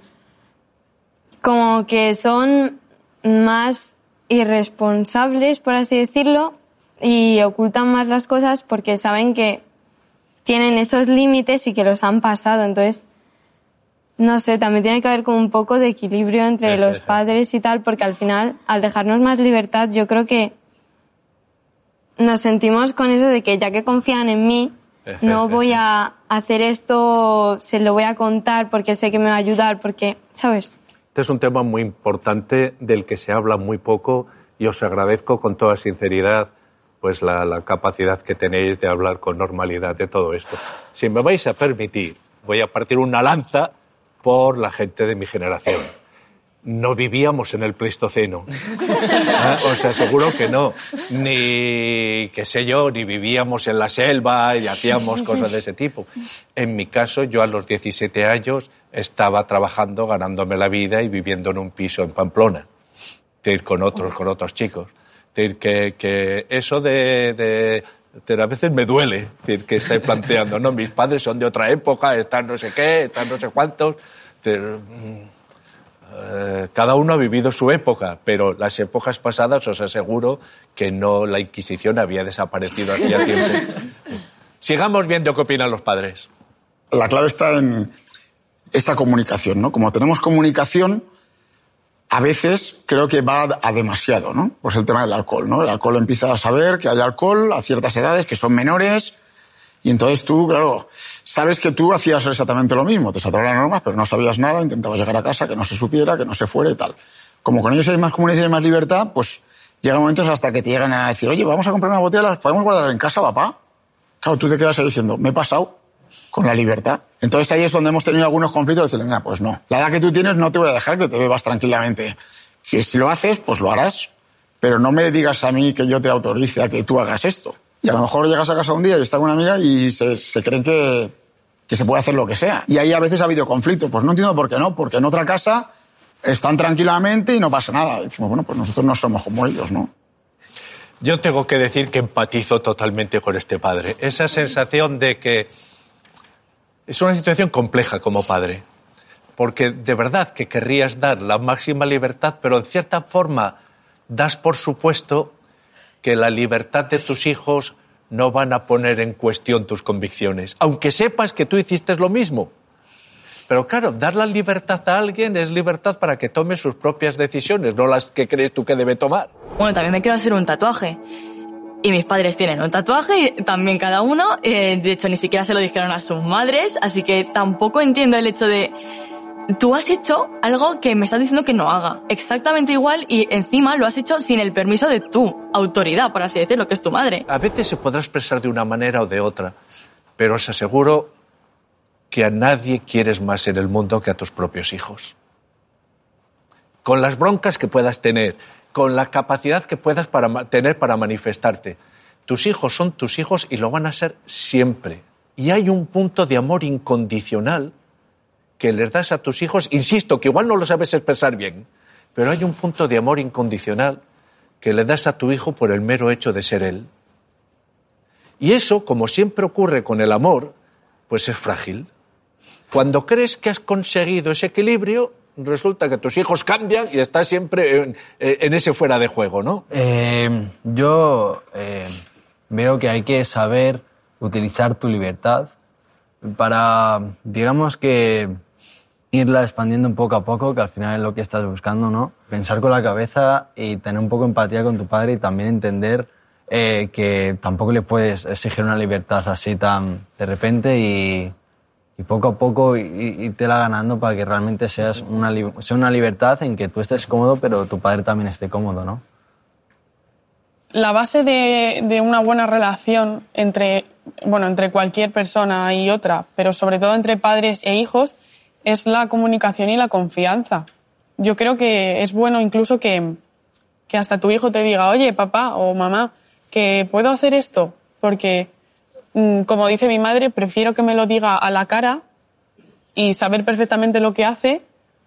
como que son más irresponsables, por así decirlo, y ocultan más las cosas porque saben que tienen esos límites y que los han pasado. Entonces, no sé, también tiene que haber como un poco de equilibrio entre los padres y tal, porque al final, al dejarnos más libertad, yo creo que nos sentimos con eso de que ya que confían en mí, no voy a hacer esto, se lo voy a contar porque sé que me va a ayudar, porque, ¿sabes? Este es un tema muy importante del que se habla muy poco y os agradezco con toda sinceridad pues la, la capacidad que tenéis de hablar con normalidad de todo esto. Si me vais a permitir, voy a partir una lanza por la gente de mi generación. No vivíamos en el Pleistoceno. ¿Eh? Os aseguro que no. Ni, qué sé yo, ni vivíamos en la selva y hacíamos cosas de ese tipo. En mi caso, yo a los 17 años estaba trabajando, ganándome la vida y viviendo en un piso en Pamplona. De ir con otros, con otros chicos. Decir, que, que eso de, de, de- a veces me duele, decir, que estáis planteando, no, mis padres son de otra época, están no sé qué, están no sé cuántos. Pero, mm, eh, cada uno ha vivido su época, pero las épocas pasadas os aseguro que no la Inquisición había desaparecido hacía tiempo. Sigamos viendo qué opinan los padres. La clave está en esta comunicación, ¿no? Como tenemos comunicación, a veces creo que va a demasiado, ¿no? Pues el tema del alcohol, ¿no? El alcohol empieza a saber que hay alcohol a ciertas edades que son menores y entonces tú, claro, sabes que tú hacías exactamente lo mismo, te saltaron las normas, pero no sabías nada, intentabas llegar a casa, que no se supiera, que no se fuera y tal. Como con ellos hay más comunicación y más libertad, pues llegan momentos hasta que te llegan a decir, oye, vamos a comprar una botella, ¿las podemos guardar en casa, papá? Claro, tú te quedas ahí diciendo, me he pasado con la libertad. Entonces ahí es donde hemos tenido algunos conflictos de decir, mira, pues no. La edad que tú tienes no te voy a dejar que te bebas tranquilamente. Si, si lo haces, pues lo harás. Pero no me digas a mí que yo te autorice a que tú hagas esto. Y a lo mejor llegas a casa un día y está con una amiga y se, se creen que, que se puede hacer lo que sea. Y ahí a veces ha habido conflictos. Pues no entiendo por qué no, porque en otra casa están tranquilamente y no pasa nada. Y decimos, bueno, pues nosotros no somos como ellos, ¿no? Yo tengo que decir que empatizo totalmente con este padre. Esa sensación de que es una situación compleja como padre. porque de verdad que querrías dar la máxima libertad, pero en cierta forma das por supuesto que la libertad de tus hijos no van a poner en cuestión tus convicciones, aunque sepas que tú hiciste lo mismo. Pero claro, dar la libertad a alguien es libertad para que tome sus propias decisiones, no las que crees tú que debe tomar. Bueno, también me quiero hacer un tatuaje. Y mis padres tienen un tatuaje, también cada uno. Eh, de hecho, ni siquiera se lo dijeron a sus madres, así que tampoco entiendo el hecho de... Tú has hecho algo que me estás diciendo que no haga. Exactamente igual y encima lo has hecho sin el permiso de tu autoridad, por así decirlo, que es tu madre. A veces se podrá expresar de una manera o de otra, pero os aseguro que a nadie quieres más en el mundo que a tus propios hijos. Con las broncas que puedas tener, con la capacidad que puedas tener para manifestarte. Tus hijos son tus hijos y lo van a ser siempre. Y hay un punto de amor incondicional que les das a tus hijos, insisto, que igual no lo sabes expresar bien, pero hay un punto de amor incondicional que le das a tu hijo por el mero hecho de ser él. Y eso, como siempre ocurre con el amor, pues es frágil. Cuando crees que has conseguido ese equilibrio, resulta que tus hijos cambian y estás siempre en, ese fuera de juego, ¿no? Eh, yo eh, veo que hay que saber utilizar tu libertad para, digamos que, irla expandiendo poco a poco, que al final es lo que estás buscando, ¿no? Pensar con la cabeza y tener un poco de empatía con tu padre y también entender eh, que tampoco le puedes exigir una libertad así tan de repente y y poco a poco irte la ganando para que realmente seas una, sea una libertad en que tú estés cómodo, pero tu padre también esté cómodo, ¿no? La base de, de, una buena relación entre, bueno, entre cualquier persona y otra, pero sobre todo entre padres e hijos, es la comunicación y la confianza. Yo creo que es bueno incluso que, que hasta tu hijo te diga, oye, papá o mamá, que puedo hacer esto, porque Mm, como dice mi madre, prefiero que me lo diga a la cara y saber perfectamente lo que hace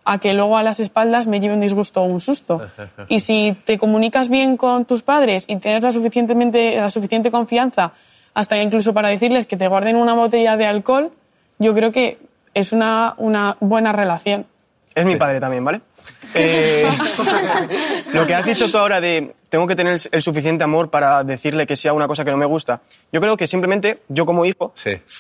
a que luego a las espaldas me lleve un disgusto o un susto. Y si te comunicas bien con tus padres y tienes la, suficientemente, la suficiente confianza, hasta incluso para decirles que te guarden una botella de alcohol, yo creo que es una, una buena relación. Es mi padre también, ¿vale? Eh, lo que has dicho tú ahora de tengo que tener el suficiente amor para decirle que sea una cosa que no me gusta. Yo creo que simplemente yo como hijo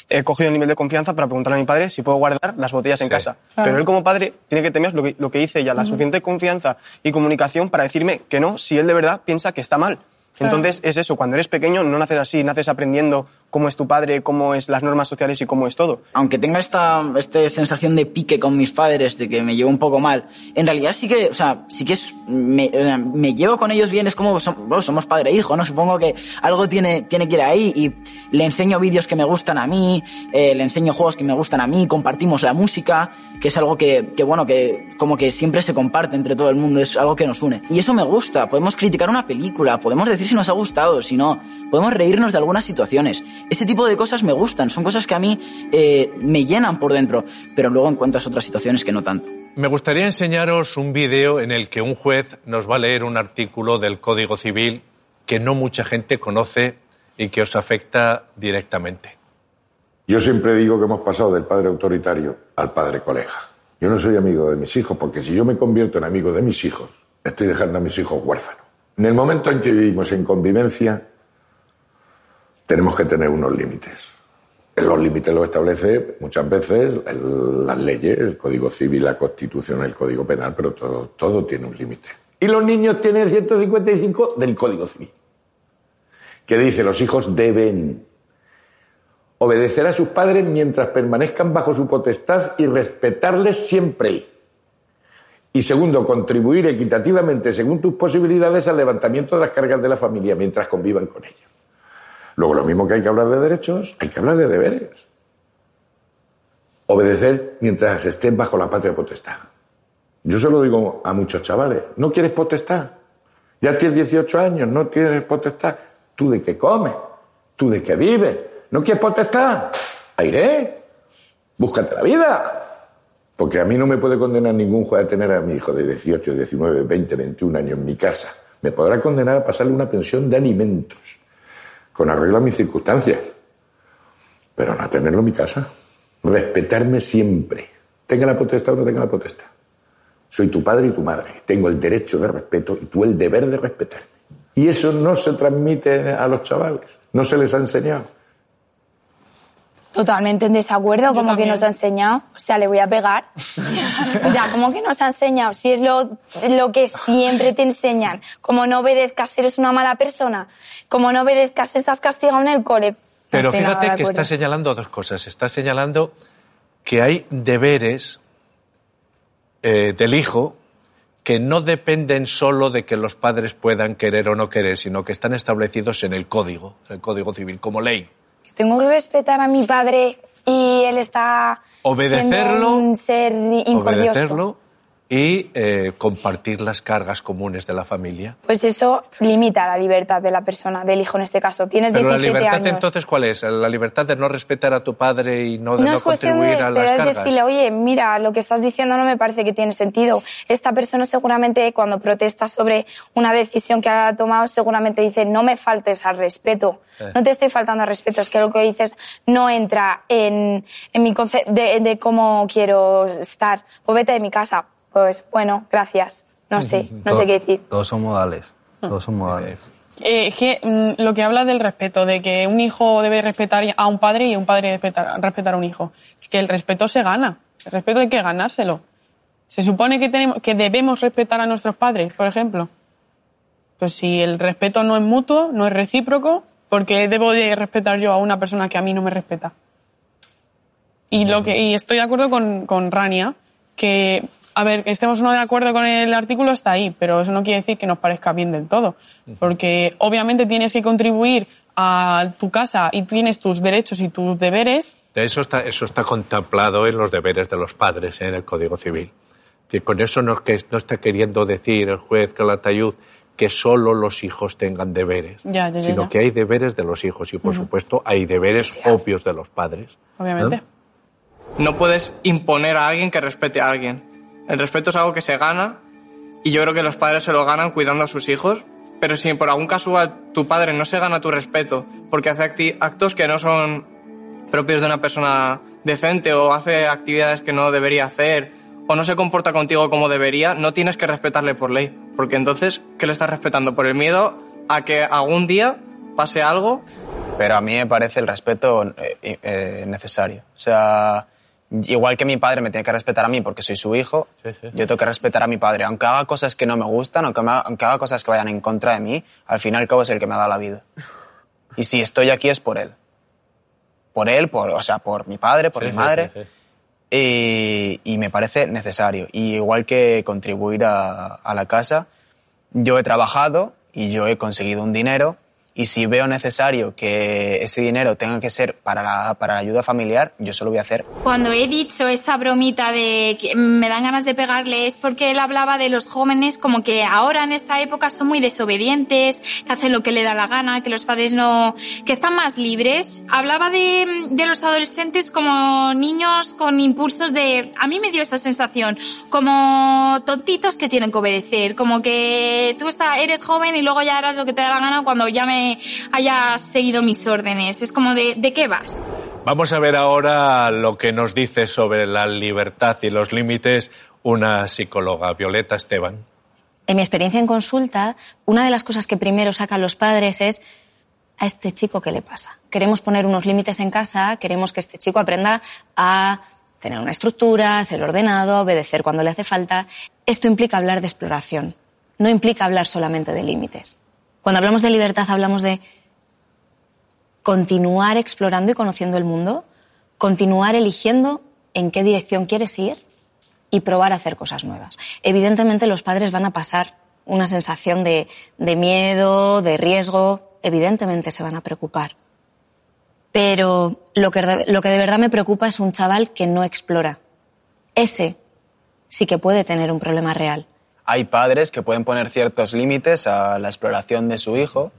he cogido el nivel de confianza para preguntarle a mi padre si puedo guardar las botellas en casa. Pero él como padre tiene que tener lo que, lo que hice ya, la suficiente confianza y comunicación para decirme que no si él de verdad piensa que está mal. Entonces es eso, cuando eres pequeño no naces así, naces aprendiendo cómo es tu padre, cómo es las normas sociales y cómo es todo. Aunque tenga esta, esta sensación de pique con mis padres, de que me llevo un poco mal, en realidad sí que, o sea, sí que es, me, me llevo con ellos bien, es como, somos padre e hijo, ¿no? Supongo que algo tiene, tiene que ir ahí y le enseño vídeos que me gustan a mí, eh, le enseño juegos que me gustan a mí, compartimos la música, que es algo que, que, bueno, que como que siempre se comparte entre todo el mundo, es algo que nos une. Y eso me gusta, podemos criticar una película, podemos decir si nos ha gustado, si no, podemos reírnos de algunas situaciones ese tipo de cosas me gustan, son cosas que a mí eh, me llenan por dentro, pero luego encuentras otras situaciones que no tanto. Me gustaría enseñaros un vídeo en el que un juez nos va a leer un artículo del Código Civil que no mucha gente conoce y que os afecta directamente. Yo siempre digo que hemos pasado del padre autoritario al padre colega. Yo no soy amigo de mis hijos porque si yo me convierto en amigo de mis hijos, estoy dejando a mis hijos huérfanos. En el momento en que vivimos en convivencia, tenemos que tener unos límites. Los límites los establece muchas veces las leyes, el Código Civil, la Constitución, el Código Penal, pero todo, tiene un límite. Y los niños tienen el 155 del Código Civil, que dice los hijos deben obedecer a sus padres mientras permanezcan bajo su potestad y respetarles siempre. Y segundo, contribuir equitativamente según tus posibilidades al levantamiento de las cargas de la familia mientras convivan con ellos. Luego, lo mismo que hay que hablar de derechos, hay que hablar de deberes. Obedecer mientras estés bajo la patria potestad. Yo se lo digo a muchos chavales, ¿no quieres potestad? Ya tienes 18 años, no tienes potestad. ¿Tú de qué comes? ¿Tú de qué vives? ¿No quieres potestad? Aire, búscate la vida. Porque a mí no me puede condenar ningún juez a tener a mi hijo de 18, 19, 20, 21 años en mi casa. Me podrá condenar a pasarle una pensión de alimentos con arreglo a mis circunstancias, pero no tenerlo en mi casa. Respetarme siempre. Tenga la potestad o no tenga la potestad. Soy tu padre y tu madre. Tengo el derecho de respeto y tú el deber de respetarme. Y eso no se transmite a los chavales. No se les ha enseñado. Totalmente en desacuerdo, como que nos ha enseñado. O sea, le voy a pegar. o sea, como que nos ha enseñado. Si es lo, lo que siempre te enseñan. Como no obedezcas, eres una mala persona. Como no obedezcas, estás castigado en el cole. No Pero estoy fíjate que está señalando dos cosas. Está señalando que hay deberes eh, del hijo que no dependen solo de que los padres puedan querer o no querer, sino que están establecidos en el código, el código civil, como ley. Tengo que respetar a mi padre y él está Obedecerlo, siendo un ser incordioso. Obedecerlo y eh, compartir las cargas comunes de la familia. Pues eso limita la libertad de la persona, del hijo en este caso. Tienes Pero la 17 libertad años. entonces, ¿cuál es? ¿La libertad de no respetar a tu padre y no de no no, es cuestión de contribuir a las esperar, es cargas? decirle, oye, mira, lo que estás diciendo no me parece que tiene sentido. Esta persona seguramente cuando protesta sobre una decisión que ha tomado, seguramente dice, no me faltes al respeto. Eh. No te estoy faltando al respeto, es que lo que dices no entra en, en mi concepto de, de cómo quiero estar. Pues vete de mi casa. Pues bueno, gracias. No sé, no sé qué decir. Todos son modales. Todos son modales. Eh, es que mm, lo que habla del respeto, de que un hijo debe respetar a un padre y un padre respetar, respetar a un hijo, es que el respeto se gana. El respeto hay que ganárselo. Se supone que, tenemos, que debemos respetar a nuestros padres, por ejemplo. Pues si el respeto no es mutuo, no es recíproco, ¿por qué debo de respetar yo a una persona que a mí no me respeta? Y, lo que, y estoy de acuerdo con, con Rania, que, a ver, que estemos no de acuerdo con el artículo está ahí, pero eso no quiere decir que nos parezca bien del todo. Porque obviamente tienes que contribuir a tu casa y tienes tus derechos y tus deberes. De Eso está, eso está contemplado en los deberes de los padres ¿eh? en el Código Civil. Que con eso no, es que, no está queriendo decir el juez Calatayud que solo los hijos tengan deberes, Ya, ya, ya, sino ya. que hay deberes de los hijos y, por supuesto, hay deberes obvios de los padres. Obviamente. No puedes imponer a alguien que respete a alguien. El respeto es algo que se gana y yo creo que los padres se lo ganan cuidando a sus hijos. Pero si por algún casual tu padre no se gana tu respeto porque hace actos que no son propios de una persona decente o hace actividades que no debería hacer o no se comporta contigo como debería, no tienes que respetarle por ley. Porque entonces, ¿qué le estás respetando? ¿Por el miedo a que algún día pase algo? Pero a mí me parece el respeto eh, eh, necesario. O sea, igual que mi padre me tiene que respetar a mí porque soy su hijo, yo tengo que respetar a mi padre. Aunque haga cosas que no me gustan, aunque, me- aunque haga cosas que vayan en contra de mí, al fin y al cabo es el que me ha dado la vida. Y si estoy aquí es por él. Por él, por, o sea, por mi padre, por mi madre. y me parece necesario. Y igual que contribuir a, a la casa, yo he trabajado y yo he conseguido un dinero y si veo necesario que ese dinero tenga que ser para la, para la ayuda familiar, yo se lo voy a hacer. Cuando he dicho esa bromita de que me dan ganas de pegarle es porque él hablaba de los jóvenes como que ahora en esta época son muy desobedientes, que hacen lo que le da la gana, que los padres no, que están más libres. Hablaba de, de los adolescentes como niños con impulsos de, a mí me dio esa sensación, como tontitos que tienen que obedecer, como que tú está, eres joven y luego ya harás lo que te da la gana cuando ya me hayas seguido mis órdenes. Es como de, ¿de qué vas? Vamos a ver ahora lo que nos dice sobre la libertad y los límites una psicóloga, Violeta Esteban. En mi experiencia en consulta, una de las cosas que primero sacan los padres es a este chico qué le pasa. Queremos poner unos límites en casa, queremos que este chico aprenda a tener una estructura, ser ordenado, obedecer cuando le hace falta. Esto implica hablar de exploración, no implica hablar solamente de límites. Cuando hablamos de libertad hablamos de continuar explorando y conociendo el mundo, continuar eligiendo en qué dirección quieres ir y probar a hacer cosas nuevas. Evidentemente los padres van a pasar una sensación de, miedo, de riesgo, evidentemente se van a preocupar. Pero lo que, lo que de verdad me preocupa es un chaval que no explora. Ese sí que puede tener un problema real. Hay padres que pueden poner ciertos límites a la exploración de su hijo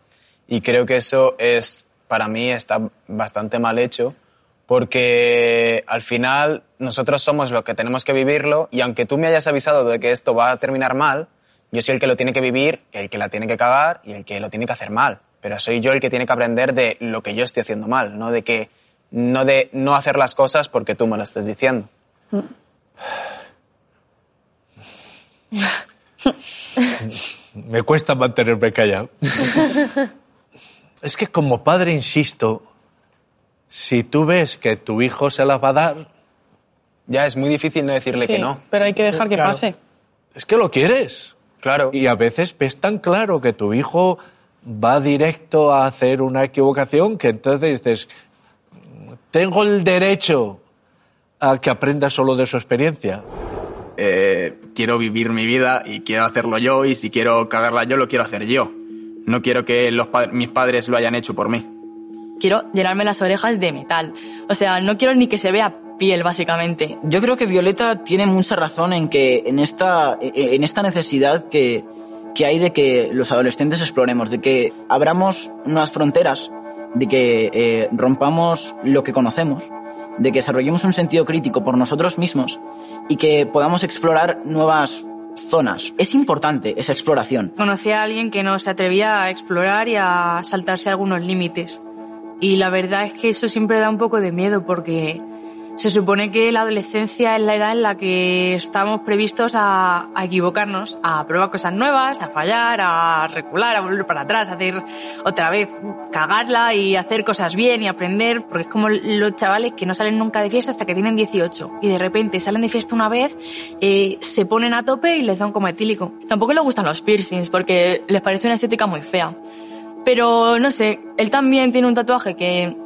y creo que eso es, para mí, está bastante mal hecho porque al final nosotros somos los que tenemos que vivirlo y aunque tú me hayas avisado de que esto va a terminar mal, yo soy el que lo tiene que vivir, el que la tiene que cagar y el que lo tiene que hacer mal. Pero soy yo el que tiene que aprender de lo que yo estoy haciendo mal, no de que no de no hacer las cosas porque tú me lo estés diciendo. Me cuesta mantenerme callado. Es que como padre insisto, si tú ves que tu hijo se las va a dar, Ya es muy difícil no decirle Sí, que no. Pero hay que dejar que Claro. pase. es que lo quieres. Claro. Y a veces ves tan claro que tu hijo va directo a hacer una equivocación que entonces dices, tengo el derecho a que aprenda solo de su experiencia. Eh, quiero vivir mi vida y quiero hacerlo yo y si quiero cagarla yo lo quiero hacer yo. No quiero que los pa- mis padres lo hayan hecho por mí. Quiero llenarme las orejas de metal. O sea, no quiero ni que se vea piel, básicamente. Yo creo que Violeta tiene mucha razón en que en esta, en esta necesidad que, que hay de que los adolescentes exploremos, de que abramos nuevas fronteras, de que eh, rompamos lo que conocemos, de que desarrollemos un sentido crítico por nosotros mismos y que podamos explorar nuevas zonas. Es importante esa exploración. Conocí a alguien que no se atrevía a explorar y a saltarse algunos límites. Y la verdad es que eso siempre da un poco de miedo porque se supone que la adolescencia es la edad en la que estamos previstos a, equivocarnos, a probar cosas nuevas, a fallar, a recular, a volver para atrás, a hacer otra vez, cagarla y hacer cosas bien y aprender, porque es como los chavales que no salen nunca de fiesta hasta que tienen 18 y de repente salen de fiesta una vez, eh, se ponen a tope y les da un coma etílico. Tampoco le gustan los piercings porque les parece una estética muy fea. Pero no sé, él también tiene un tatuaje que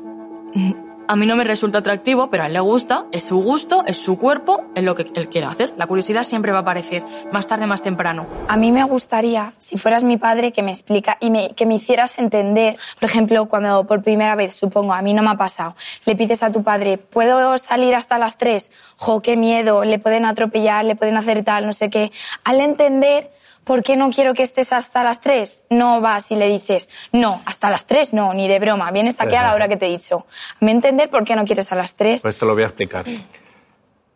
a mí no me resulta atractivo, pero a él le gusta, es su gusto, es su cuerpo, es lo que él quiere hacer. La curiosidad siempre va a aparecer, más tarde, más temprano. A mí me gustaría, si fueras mi padre, que me explica y me, que me hicieras entender. Por ejemplo, cuando por primera vez, supongo, a mí no me ha pasado, le pides a tu padre, ¿puedo salir hasta las tres? Jo, qué miedo, le pueden atropellar, le pueden hacer tal, no sé qué. Al entender ¿por qué no quiero que estés hasta las tres? No vas y le dices, no, hasta las tres no, ni de broma, vienes aquí a la hora que te he dicho. Me entender por qué no quieres a las tres. Pues te lo voy a explicar.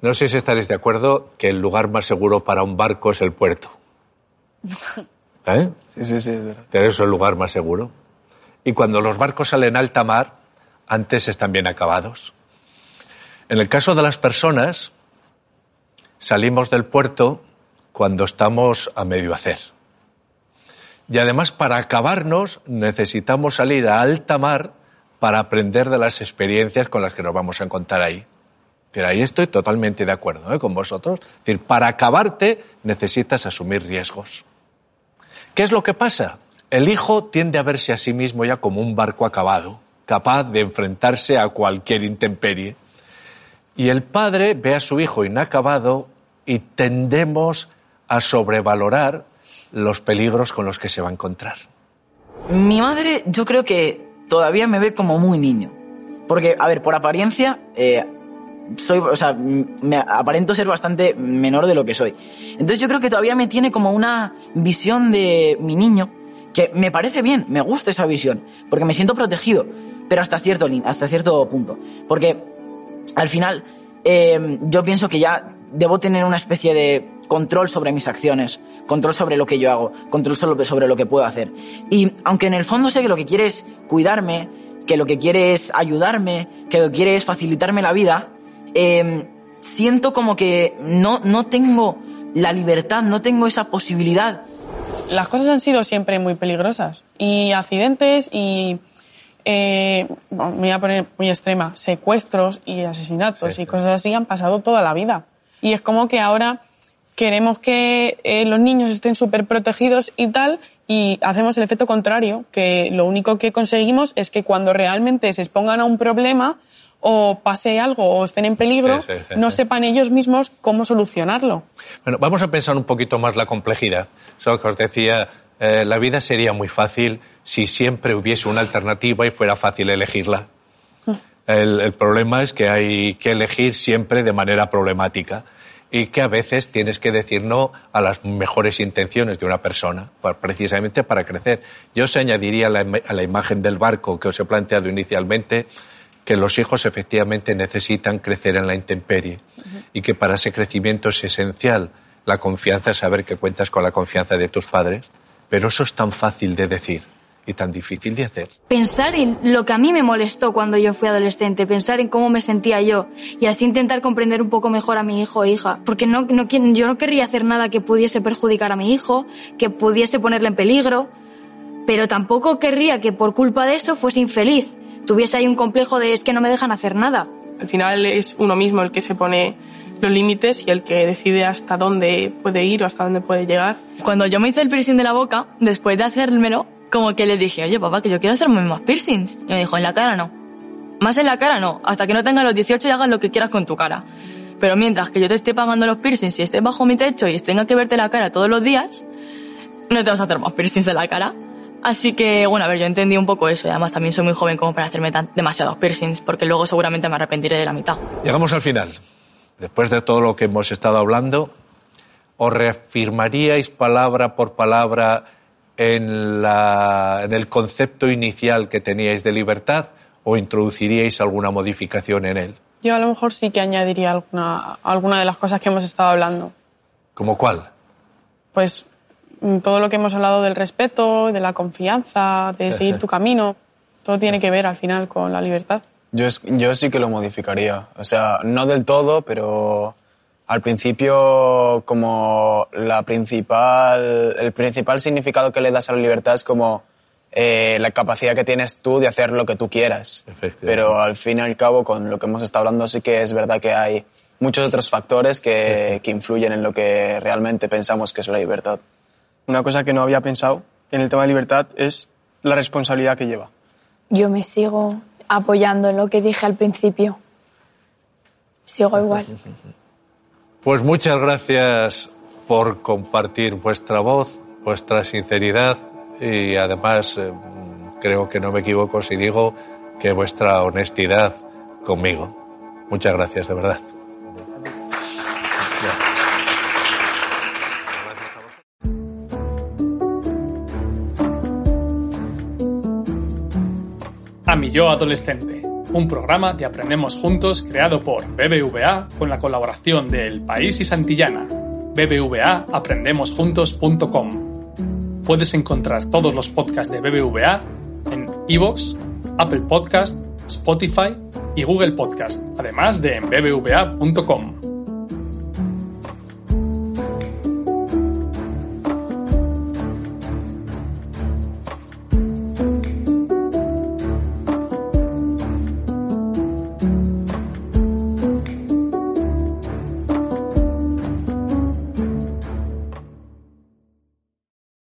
No sé si estaréis de acuerdo que el lugar más seguro para un barco es el puerto. ¿Eh? Sí, sí, sí, es verdad. Que es el lugar más seguro. Y cuando los barcos salen a alta mar, antes están bien acabados. En el caso de las personas, salimos del puerto cuando estamos a medio hacer. Y además, para acabarnos, necesitamos salir a alta mar para aprender de las experiencias con las que nos vamos a encontrar ahí. Pero ahí estoy totalmente de acuerdo ¿eh? con vosotros. Es para acabarte necesitas asumir riesgos. ¿Qué es lo que pasa? El hijo tiende a verse a sí mismo ya como un barco acabado, capaz de enfrentarse a cualquier intemperie. Y el padre ve a su hijo inacabado y tendemos a sobrevalorar los peligros con los que se va a encontrar. Mi madre, yo creo que todavía me ve como muy niño. Porque, a ver, por apariencia, eh, soy, o sea, me aparento ser bastante menor de lo que soy. Entonces yo creo que todavía me tiene como una visión de mi niño que me parece bien, me gusta esa visión, porque me siento protegido, pero hasta cierto, hasta cierto punto. Porque al final eh, yo pienso que ya debo tener una especie de control sobre mis acciones, control sobre lo que yo hago, control sobre, sobre lo que puedo hacer. Y aunque en el fondo sé que lo que quiere es cuidarme, que lo que quiere es ayudarme, que lo que quiere es facilitarme la vida, eh, siento como que no, no tengo la libertad, no tengo esa posibilidad. Las cosas han sido siempre muy peligrosas. Y accidentes y, eh, bueno, me voy a poner muy extrema, secuestros y asesinatos y cosas así han pasado toda la vida. Y es como que ahora queremos que eh, los niños estén súper protegidos y tal, y hacemos el efecto contrario, que lo único que conseguimos es que cuando realmente se expongan a un problema o pase algo o estén en peligro, Sí, sí, sí, no sepan ellos mismos cómo solucionarlo. Bueno, vamos a pensar un poquito más la complejidad. Eso que os decía, eh, la vida sería muy fácil si siempre hubiese una alternativa y fuera fácil elegirla. El, el problema es que hay que elegir siempre de manera problemática y que a veces tienes que decir no a las mejores intenciones de una persona, precisamente para crecer. Yo os añadiría a la, im- a la imagen del barco que os he planteado inicialmente que los hijos efectivamente necesitan crecer en la intemperie y que para ese crecimiento es esencial la confianza, saber que cuentas con la confianza de tus padres, pero eso es tan fácil de decir y tan difícil de hacer. Pensar en lo que a mí me molestó cuando yo fui adolescente, pensar en cómo me sentía yo y así intentar comprender un poco mejor a mi hijo o hija. Porque no, no, yo no querría hacer nada que pudiese perjudicar a mi hijo, que pudiese ponerle en peligro, pero tampoco querría que por culpa de eso fuese infeliz, tuviese ahí un complejo de es que no me dejan hacer nada. Al final es uno mismo el que se pone los límites y el que decide hasta dónde puede ir o hasta dónde puede llegar. Cuando yo me hice el piercing de la boca, después de hacérmelo, como que le dije, oye papá, que yo quiero hacerme más piercings. Y me dijo, en la cara no. Más en la cara no, hasta que no tengas los 18 y hagas lo que quieras con tu cara. Pero mientras que yo te esté pagando los piercings y estés bajo mi techo y tenga que verte la cara todos los días, no te vas a hacer más piercings en la cara. Así que, bueno, a ver, yo entendí un poco eso y además también soy muy joven como para hacerme tan, demasiados piercings porque luego seguramente me arrepentiré de la mitad. Llegamos al final. Después de todo lo que hemos estado hablando, ¿os reafirmaríais palabra por palabra en, la, en el concepto inicial que teníais de libertad o introduciríais alguna modificación en él? Yo a lo mejor sí que añadiría alguna, alguna de las cosas que hemos estado hablando. ¿Como cuál? Pues mm, todo lo que hemos hablado del respeto, de la confianza, de seguir tu camino, todo tiene que ver al final con la libertad. Yo, yo sí que lo modificaría. O sea, no del todo, pero al principio como la principal, el principal significado que le das a la libertad es como eh, la capacidad que tienes tú de hacer lo que tú quieras. Pero al fin y al cabo, con lo que hemos estado hablando, sí que es verdad que hay muchos otros factores que, que influyen en lo que realmente pensamos que es la libertad. Una cosa que no había pensado en el tema de libertad es la responsabilidad que lleva. Yo me sigo apoyando en lo que dije al principio. Sigo igual. Pues muchas gracias por compartir vuestra voz, vuestra sinceridad y además eh, creo que no me equivoco si digo que vuestra honestidad conmigo. Muchas gracias, de verdad. A mi yo adolescente un programa de Aprendemos Juntos creado por BBVA con la colaboración de El País y Santillana. BBVA aprendemosjuntos.com. Puedes encontrar todos los podcasts de BBVA en iVoox, Apple Podcast, Spotify y Google Podcast, además de en bbva.com.